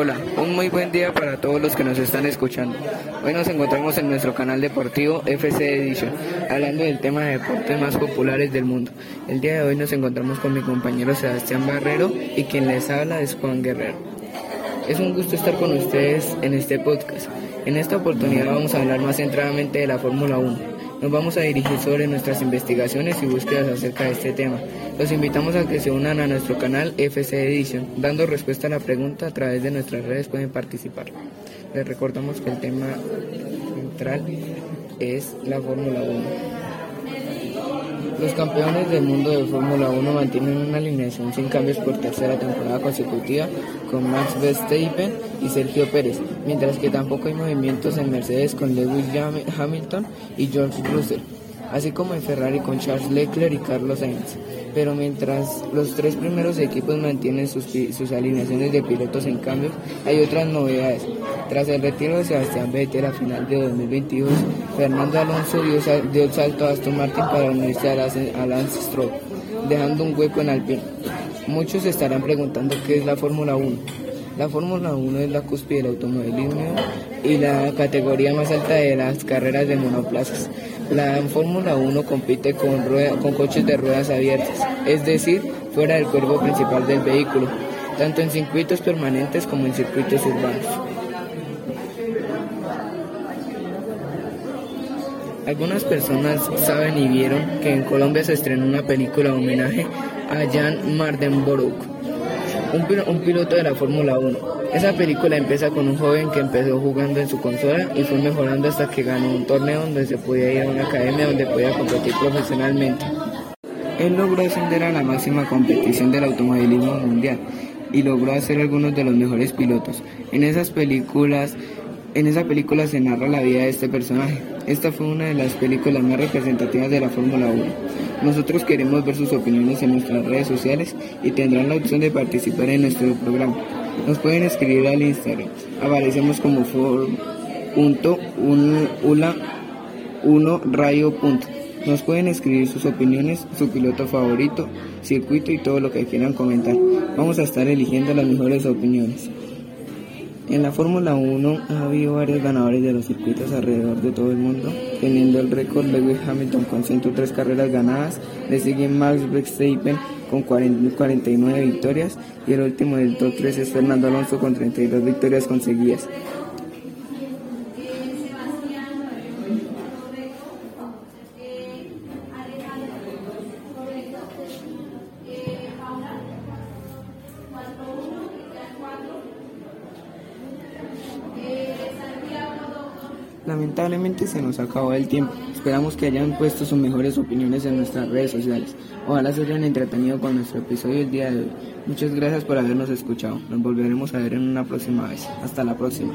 Hola, un muy buen día para todos los que nos están escuchando. Hoy nos encontramos en nuestro canal deportivo FC Edition, hablando del tema de deportes más populares del mundo. El día de hoy nos encontramos con mi compañero Sebastián Barrero y quien les habla es Juan Guerrero. Es un gusto estar con ustedes en este podcast. En esta oportunidad vamos a hablar más centradamente de la Fórmula 1 nos vamos a dirigir sobre nuestras investigaciones y búsquedas acerca de este tema. Los invitamos a que se unan a nuestro canal FC Edition, dando respuesta a la pregunta a través de nuestras redes pueden participar. Les recordamos que el tema central es la Fórmula 1. Los campeones del mundo de Fórmula 1 mantienen una alineación sin cambios por tercera temporada consecutiva con Max Verstappen y Sergio Pérez, mientras que tampoco hay movimientos en Mercedes con Lewis Hamilton y George Russell, así como en Ferrari con Charles Leclerc y Carlos Sainz pero mientras los tres primeros equipos mantienen sus, alineaciones de pilotos en cambio, hay otras novedades. Tras el retiro de Sebastián Vettel a final de 2022, Fernando Alonso dio, el salto a Aston Martin para unirse a Lance Stroll, dejando un hueco en Alpine. Muchos estarán preguntando qué es la Fórmula 1. La Fórmula 1 es la cúspide del automovilismo y la categoría más alta de las carreras de monoplazas. La Fórmula 1 compite con, con coches de ruedas abiertas, es decir, fuera del cuerpo principal del vehículo, tanto en circuitos permanentes como en circuitos urbanos. Algunas personas saben y vieron que en Colombia se estrenó una película homenaje a Jan Mardenborough, un, piloto de la Fórmula 1. Esa película empieza con un joven que empezó jugando en su consola y fue mejorando hasta que ganó un torneo donde se podía ir a una academia donde podía competir profesionalmente. Él logró ascender a la máxima competición del automovilismo mundial y logró hacer algunos de los mejores pilotos. En esas películas en esa película se narra la vida de este personaje. Esta fue una de las películas más representativas de la Fórmula 1. Nosotros queremos ver sus opiniones en nuestras redes sociales y tendrán la opción de participar en nuestro programa. Nos pueden escribir al Instagram. Aparecemos como for.ula1rayo. Nos pueden escribir sus opiniones, su piloto favorito, circuito y todo lo que quieran comentar. Vamos a estar eligiendo las mejores opiniones. En la Fórmula 1 ha habido varios ganadores de los circuitos alrededor de todo el mundo, teniendo el récord Lewis Hamilton con 103 carreras ganadas, le sigue Max Verstappen con 49 victorias y el último del top 3 es Fernando Alonso con 32 victorias conseguidas. Lamentablemente se nos acabó el tiempo. Esperamos que hayan puesto sus mejores opiniones en nuestras redes sociales. Ojalá se hayan entretenido con nuestro episodio el día de hoy. Muchas gracias por habernos escuchado. Nos volveremos a ver en una próxima vez. Hasta la próxima.